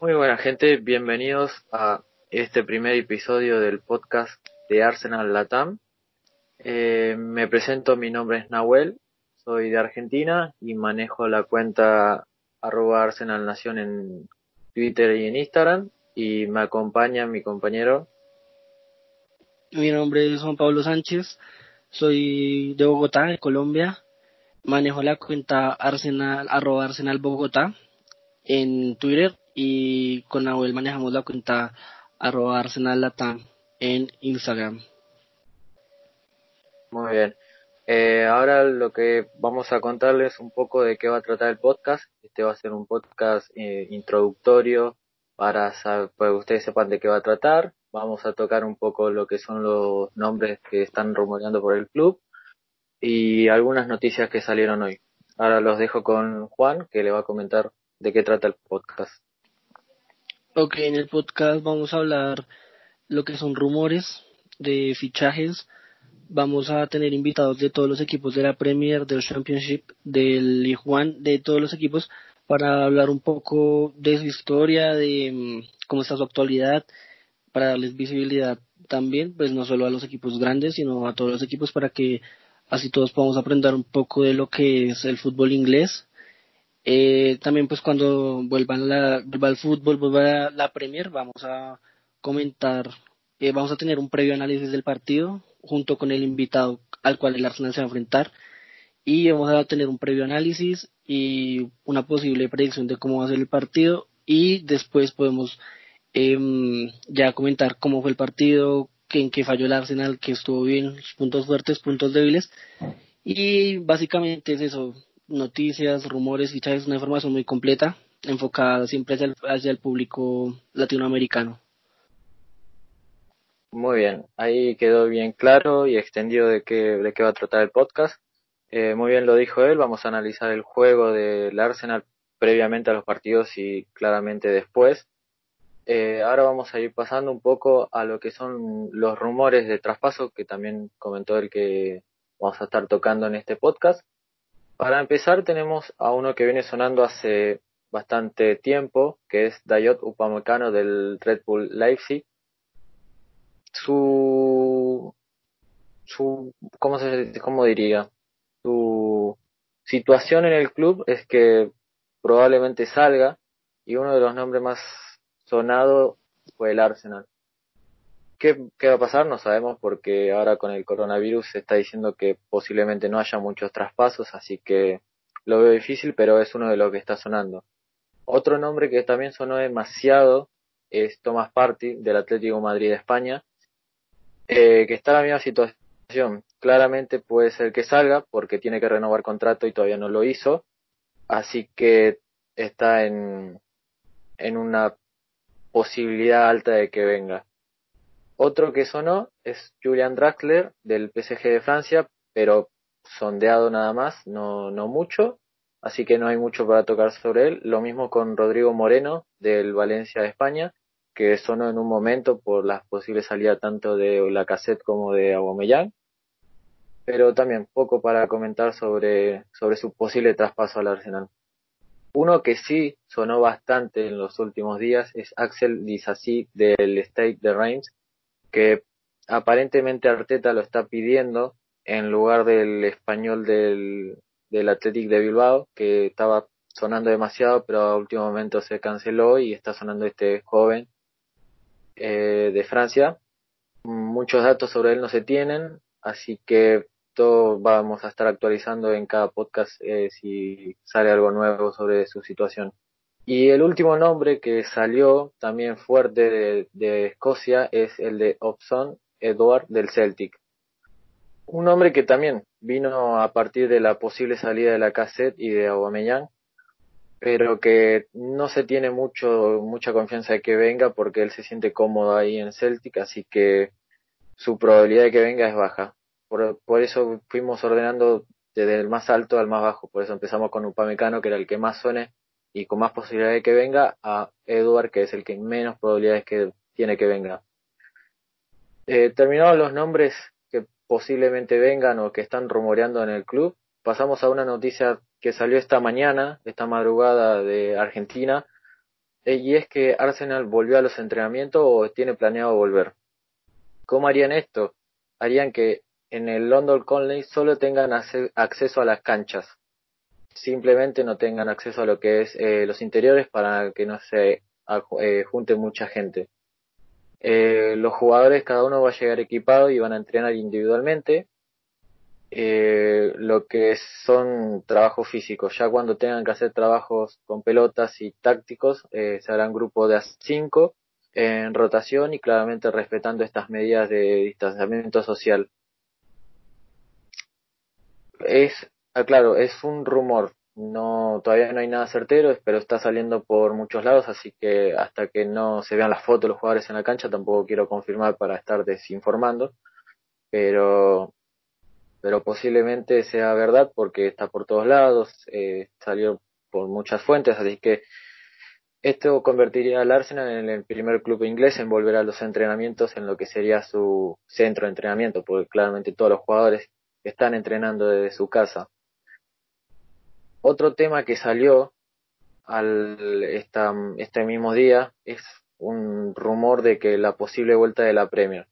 Muy buena gente, bienvenidos a este primer episodio del podcast de Arsenal Latam. Eh, me presento, mi nombre es Nahuel, soy de Argentina y manejo la cuenta arroba Arsenal Nación en Twitter y en Instagram y me acompaña mi compañero. Mi nombre es Juan Pablo Sánchez, soy de Bogotá, de Colombia. Manejo la cuenta Arsenal, arroba Arsenal Bogotá en Twitter y con Nahuel manejamos la cuenta arroba Arsenal Latam en Instagram. Muy bien. Eh, ahora lo que vamos a contarles un poco de qué va a tratar el podcast. Este va a ser un podcast eh, introductorio para que ustedes sepan de qué va a tratar. Vamos a tocar un poco lo que son los nombres que están rumoreando por el club y algunas noticias que salieron hoy. Ahora los dejo con Juan, que le va a comentar de qué trata el podcast. Ok, en el podcast vamos a hablar lo que son rumores de fichajes. Vamos a tener invitados de todos los equipos de la Premier, del Championship, del League de todos los equipos, para hablar un poco de su historia, de mm, cómo está su actualidad, para darles visibilidad también, pues no solo a los equipos grandes, sino a todos los equipos para que así todos podamos aprender un poco de lo que es el fútbol inglés eh, también pues cuando vuelvan la, vuelva el fútbol, vuelva la, Premier, vamos a comentar, eh, vamos a tener un previo análisis del partido junto con el invitado al cual el Arsenal se va a enfrentar. Y vamos a tener un previo análisis y una posible predicción de cómo va a ser el partido. Y después podemos eh, ya comentar cómo fue el partido, en qué falló el Arsenal, que estuvo bien, puntos fuertes, puntos débiles. Y básicamente es eso, noticias, rumores, fichajes, una información muy completa, enfocada siempre hacia el, público latinoamericano. Muy bien, ahí quedó bien claro y extendido de qué, de qué va a tratar el podcast. Eh, muy bien lo dijo él, vamos a analizar el juego del Arsenal previamente a los partidos y claramente después. Eh, ahora vamos a ir pasando un poco a lo que son los rumores de traspaso que también comentó el que vamos a estar tocando en este podcast. Para empezar tenemos a uno que viene sonando hace bastante tiempo, que es Dayot Upamecano del Red Bull Leipzig. Su, su, ¿cómo se, cómo diría? Su situación en el club es que probablemente salga y uno de los nombres más sonados fue el Arsenal. ¿Qué, va a pasar? No sabemos porque ahora con el coronavirus se está diciendo que posiblemente no haya muchos traspasos, así que lo veo difícil, pero es uno de los que está sonando. Otro nombre que también sonó demasiado es Tomás Party del Atlético Madrid de España, eh, que está en la misma situación. Claramente puede ser que salga porque tiene que renovar contrato y todavía no lo hizo, así que está en, en una posibilidad alta de que venga. Otro que sonó es Julian Draxler del PSG de Francia, pero sondeado nada más, no, no mucho, así que no hay mucho para tocar sobre él. Lo mismo con Rodrigo Moreno del Valencia de España, que sonó en un momento por las posibles salidas tanto de la cassette como de Aubameyang, pero también poco para comentar sobre, sobre su posible traspaso al Arsenal. Uno que sí sonó bastante en los últimos días es Axel Disasi del State de Reims, que aparentemente Arteta lo está pidiendo en lugar del español del, del Athletic de Bilbao, que estaba sonando demasiado, pero a último momento se canceló y está sonando este joven eh, de Francia. Muchos datos sobre él no se tienen, así que todo vamos a estar actualizando en cada podcast eh, si sale algo nuevo sobre su situación. Y el último nombre que salió también fuerte de, Escocia es el de Opson Edward del Celtic. Un nombre que también vino a partir de la posible salida de la cassette y de Aubameyang, pero que no se tiene mucho mucha confianza de que venga porque él se siente cómodo ahí en Celtic, así que su probabilidad de que venga es baja. Por, por eso fuimos ordenando desde el más alto al más bajo, por eso empezamos con Upamecano, que era el que más suene, y con más posibilidades de que venga a Edward, que es el que menos probabilidades que tiene que venga. Eh, terminados los nombres que posiblemente vengan o que están rumoreando en el club, pasamos a una noticia que salió esta mañana, esta madrugada de Argentina, eh, y es que Arsenal volvió a los entrenamientos o tiene planeado volver. ¿Cómo harían esto? Harían que en el London Conley solo tengan acceso a las canchas. Simplemente no tengan acceso a lo que es eh, los interiores para que no se eh, junte mucha gente. Eh, los jugadores, cada uno va a llegar equipado y van a entrenar individualmente. lo que son trabajos físicos. Ya cuando tengan que hacer trabajos con pelotas y tácticos, se harán grupos de a 5 en rotación y claramente respetando estas medidas de distanciamiento social es, ah, claro, es un rumor. No, todavía no hay nada certero, pero está saliendo por muchos lados, así que hasta que no se vean las fotos de los jugadores en la cancha, tampoco quiero confirmar para estar desinformando, pero, pero posiblemente sea verdad porque está por todos lados, eh, salió por muchas fuentes, así que esto convertiría al Arsenal en el primer club inglés en volver a los entrenamientos en lo que sería su centro de entrenamiento, porque claramente todos los jugadores están entrenando desde su casa. Otro tema que salió al esta, este mismo día es un rumor de que la posible vuelta de la Premier.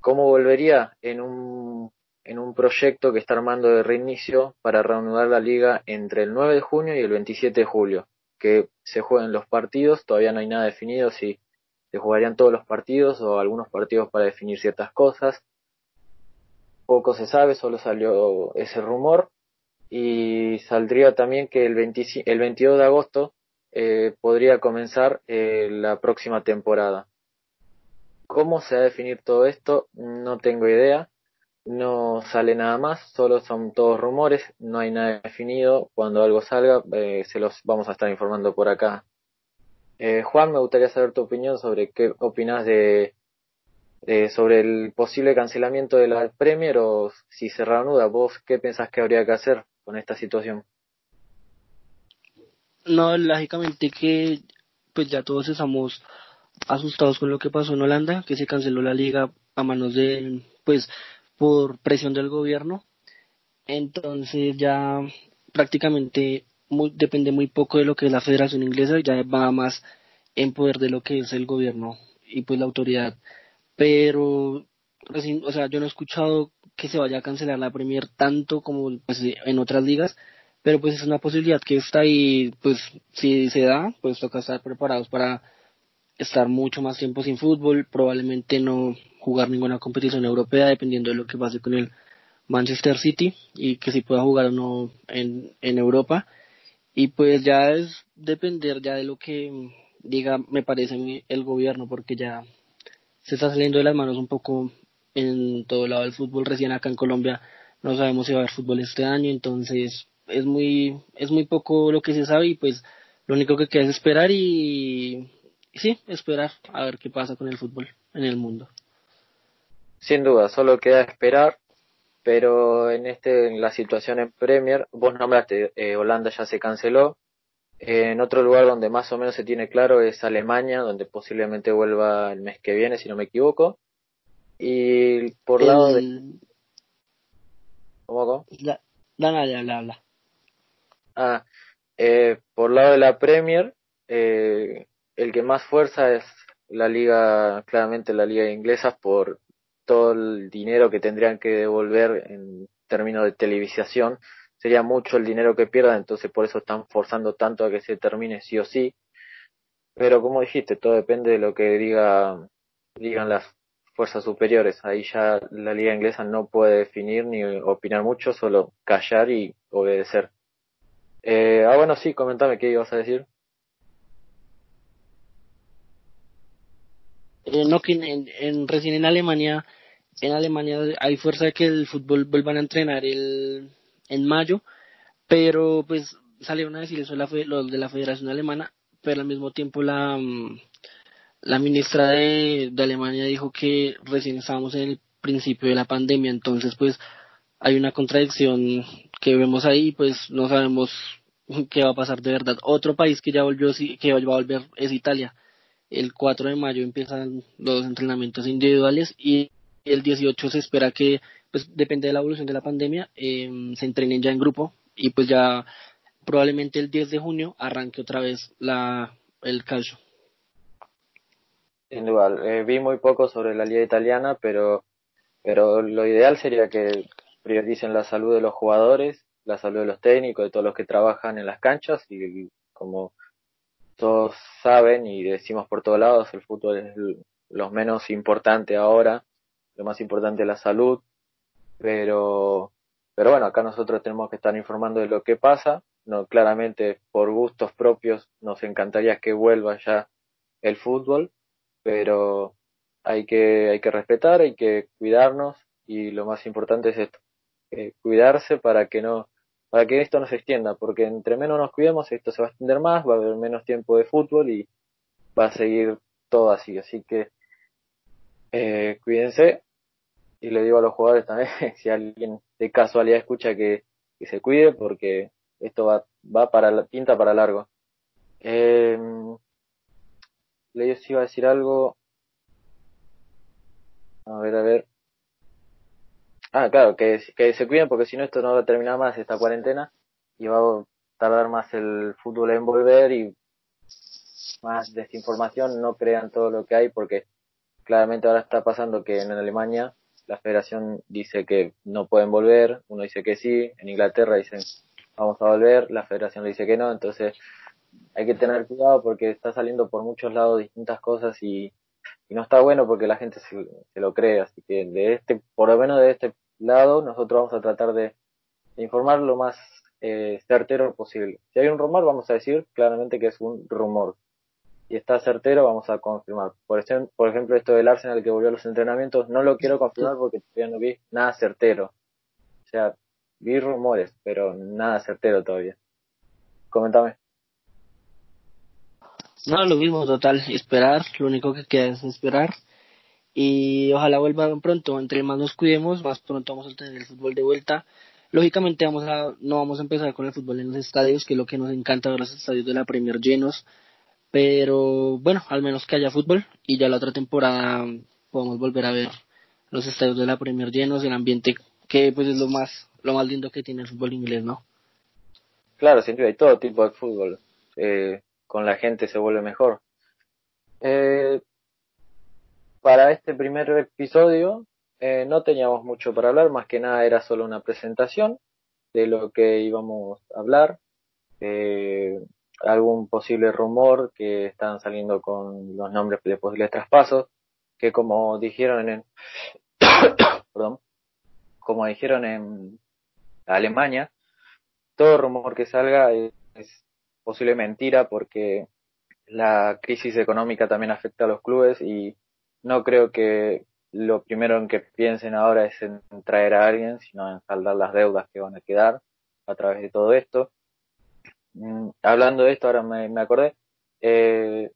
¿Cómo volvería? En un, en un proyecto que está armando de reinicio para reanudar la liga entre el 9 de junio y el 27 de julio. Que se jueguen los partidos, todavía no hay nada definido si se jugarían todos los partidos o algunos partidos para definir ciertas cosas poco se sabe, solo salió ese rumor y saldría también que el, el 22 de agosto eh, podría comenzar eh, la próxima temporada. ¿Cómo se va a definir todo esto? No tengo idea. No sale nada más, solo son todos rumores, no hay nada definido. Cuando algo salga, eh, se los vamos a estar informando por acá. Juan, me gustaría saber tu opinión sobre qué opinas de eh, sobre el posible cancelamiento de la Premier o si se reanuda. ¿Vos qué pensás que habría que hacer con esta situación? No, lógicamente que pues ya todos estamos asustados con lo que pasó en Holanda, que se canceló la liga a manos de, pues, por presión del gobierno. Entonces ya prácticamente muy, depende muy poco de lo que es la Federación Inglesa, ya va más en poder de lo que es el gobierno y pues la autoridad pero o sea, yo no he escuchado que se vaya a cancelar la Premier tanto como pues, en otras ligas, pero pues es una posibilidad que está ahí, pues si se da, pues toca estar preparados para estar mucho más tiempo sin fútbol, probablemente no jugar ninguna competición europea dependiendo de lo que pase con el Manchester City y que si pueda jugar o no en, en Europa. Y pues ya es depender ya de lo que diga me parece el gobierno porque ya se está saliendo de las manos un poco en todo lado del fútbol. Recién acá en Colombia no sabemos si va a haber fútbol este año, entonces es muy, es muy poco lo que se sabe y pues lo único que queda es esperar y, sí, esperar a ver qué pasa con el fútbol en el mundo. Sin duda, solo queda esperar, pero en este, en la situación en Premier, vos nombraste, eh, Holanda ya se canceló, en otro lugar donde más o menos se tiene claro es Alemania, donde posiblemente vuelva el mes que viene, si no me equivoco. Y por lado de... ¿Cómo? La, la, Ah, eh, por lado de la Premier, eh, el que más fuerza es la liga, claramente la liga inglesa, por todo el dinero que tendrían que devolver en términos de televisación sería mucho el dinero que pierdan, entonces por eso están forzando tanto a que se termine sí o sí. Pero como dijiste, todo depende de lo que diga, digan las fuerzas superiores. Ahí ya la liga inglesa no puede definir ni opinar mucho, solo callar y obedecer. Eh, ah, bueno, sí, comentame qué ibas a decir. Eh, no, que en, recién en Alemania, en Alemania hay fuerza de que el fútbol vuelvan a entrenar el, en mayo, pero pues salieron a decir eso los de la Federación Alemana, pero al mismo tiempo la, mm, la ministra de, Alemania dijo que recién estábamos en el principio de la pandemia, entonces pues hay una contradicción que vemos ahí, pues no sabemos qué va a pasar de verdad. Otro país que ya volvió, que va a volver es Italia. El 4 de mayo empiezan los entrenamientos individuales y el 18 se espera que pues depende de la evolución de la pandemia, em, se entrenen ya en grupo y pues ya probablemente el 10 de junio arranque otra vez la, el calcio. Sin duda, eh, vi muy poco sobre la liga italiana, pero, pero lo ideal sería que prioricen la salud de los jugadores, la salud de los técnicos, de todos los que trabajan en las canchas y como todos saben y decimos por todos lados, el fútbol es lo menos importante ahora, lo más importante es la salud, pero, pero bueno, acá nosotros tenemos que estar informando de lo que pasa, no, claramente por gustos propios nos encantaría que vuelva ya el fútbol, pero hay que, hay que respetar, hay que cuidarnos y lo más importante es esto, eh, cuidarse para que no, para que esto no se extienda, porque entre menos nos cuidemos esto se va a extender más, va a haber menos tiempo de fútbol y va a seguir todo así, así que eh, cuídense y le digo a los jugadores también, si alguien de casualidad escucha que, que se cuide porque esto va, va para la tinta para largo. Eh, les iba a decir algo. A ver, a ver. Ah, claro, que, que se cuiden porque si no esto no va a terminar más esta cuarentena y va a tardar más el fútbol en volver y más desinformación, no crean todo lo que hay porque claramente ahora está pasando que en Alemania la federación dice que no pueden volver, uno dice que sí, en Inglaterra dicen vamos a volver, la federación dice que no, entonces hay que tener cuidado porque está saliendo por muchos lados distintas cosas y, no está bueno porque la gente se, se, lo cree, así que de este, por lo menos de este lado, nosotros vamos a tratar de, informar lo más eh, certero posible. Si hay un rumor, vamos a decir claramente que es un rumor. Y está certero, vamos a confirmar. Por, ejemplo, por ejemplo, esto del Arsenal que volvió a los entrenamientos, no lo quiero confirmar porque todavía no vi nada certero. O sea, vi rumores, pero nada certero todavía. Coméntame. No, lo mismo, total, esperar, lo único que queda es esperar. Y ojalá vuelvan pronto, entre más nos cuidemos, más pronto vamos a tener el fútbol de vuelta. Lógicamente vamos a, no vamos a empezar con el fútbol en los estadios, que es lo que nos encanta ver los estadios de la Premier llenos. Pero bueno, al menos que haya fútbol y ya la otra temporada podemos volver a ver los estadios de la Premier llenos, el ambiente que pues es lo más, lo más lindo que tiene el fútbol inglés, ¿no? Claro, siempre hay todo tipo de fútbol. Eh, con la gente se vuelve mejor. Eh, para este primer episodio eh, no teníamos mucho para hablar, más que nada era solo una presentación de lo que íbamos a hablar, eh, algún posible rumor que están saliendo con los nombres de posibles traspasos, que como dijeron en, perdón, como dijeron en Alemania, todo rumor que salga es, es posible mentira porque la crisis económica también afecta a los clubes y no creo que lo primero en que piensen ahora es en traer a alguien, sino en saldar las deudas que van a quedar a través de todo esto. Mm, hablando de esto, ahora me, me acordé, eh,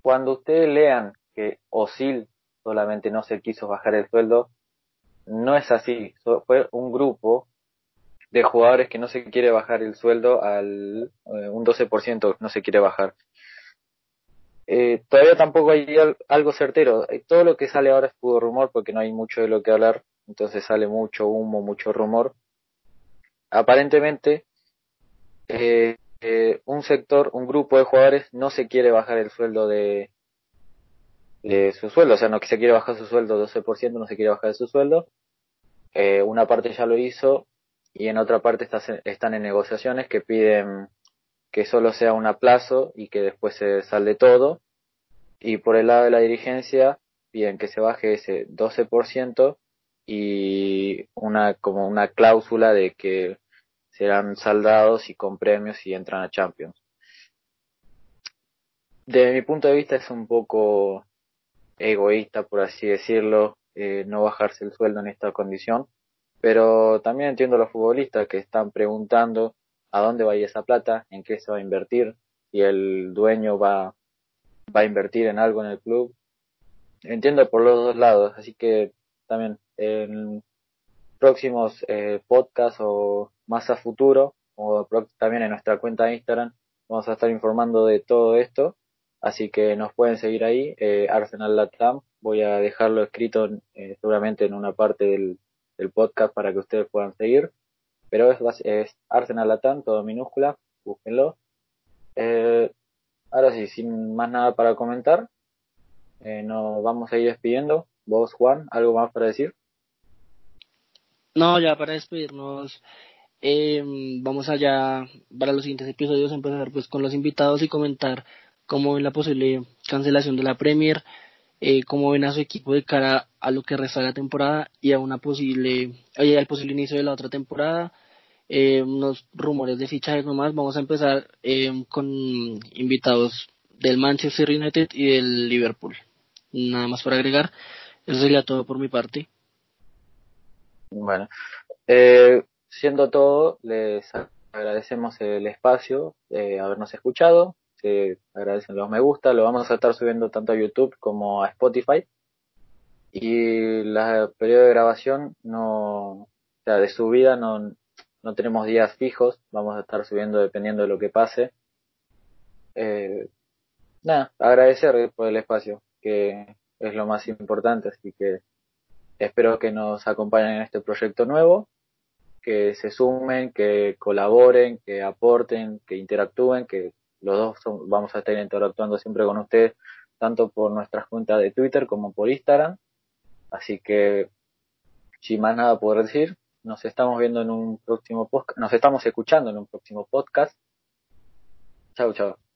cuando ustedes lean que Osil solamente no se quiso bajar el sueldo, no es así, fue un grupo de jugadores que no se quiere bajar el sueldo al eh, un 12% no se quiere bajar. Eh, todavía tampoco hay algo certero. Eh, todo lo que sale ahora es puro rumor porque no hay mucho de lo que hablar, entonces sale mucho humo, mucho rumor. Aparentemente, un sector, un grupo de jugadores no se quiere bajar el sueldo de, de su sueldo, o sea, no se quiere bajar su sueldo 12%, no se quiere bajar su sueldo. Una parte ya lo hizo, y en otra parte están en negociaciones que piden que solo sea un aplazo y que después se salde todo. Y por el lado de la dirigencia piden que se baje ese 12% y una como una cláusula de que serán saldados y con premios y entran a Champions. De mi punto de vista es un poco egoísta, por así decirlo, eh, no bajarse el sueldo en esta condición, pero también entiendo a los futbolistas que están preguntando a dónde va a ir esa plata, en qué se va a invertir, si el dueño va, va a invertir en algo en el club. Entiendo por los dos lados, así que también en próximos eh, podcasts o más a futuro, o también en nuestra cuenta de Instagram, vamos a estar informando de todo esto, así que nos pueden seguir ahí, eh, Arsenal Latam, voy a dejarlo escrito eh, seguramente en una parte del, del podcast para que ustedes puedan seguir. Pero es, es Arsenal Latam, todo minúscula, búsquenlo. Eh, ahora sí, sin más nada para comentar, eh, nos vamos a ir despidiendo. Vos, Juan, ¿algo más para decir? No, ya para despedirnos, eh, vamos allá para los siguientes episodios empezar pues con los invitados y comentar cómo ven la posible cancelación de la Premier, eh, cómo ven a su equipo de cara a lo que resta de la temporada y a una posible, oye, al posible inicio de la otra temporada. Eh, unos rumores de fichajes nomás. Vamos a empezar eh, con invitados del Manchester United y del Liverpool. Nada más para agregar. Eso sería todo por mi parte. Bueno, eh, siendo todo, les agradecemos el espacio de habernos escuchado. Se agradecen los me gusta. Lo vamos a estar subiendo tanto a YouTube como a Spotify. Y la periodo de grabación no, o sea, de subida no, no tenemos días fijos. Vamos a estar subiendo dependiendo de lo que pase. Eh, nada, agradecer por el espacio, que es lo más importante. Así que espero que nos acompañen en este proyecto nuevo que se sumen, que colaboren, que aporten, que interactúen, que los dos vamos a estar interactuando siempre con ustedes, tanto por nuestras cuentas de Twitter como por Instagram. Así que, sin más nada por decir, nos estamos viendo en un próximo podcast, nos estamos escuchando en un próximo podcast. Chao, chao.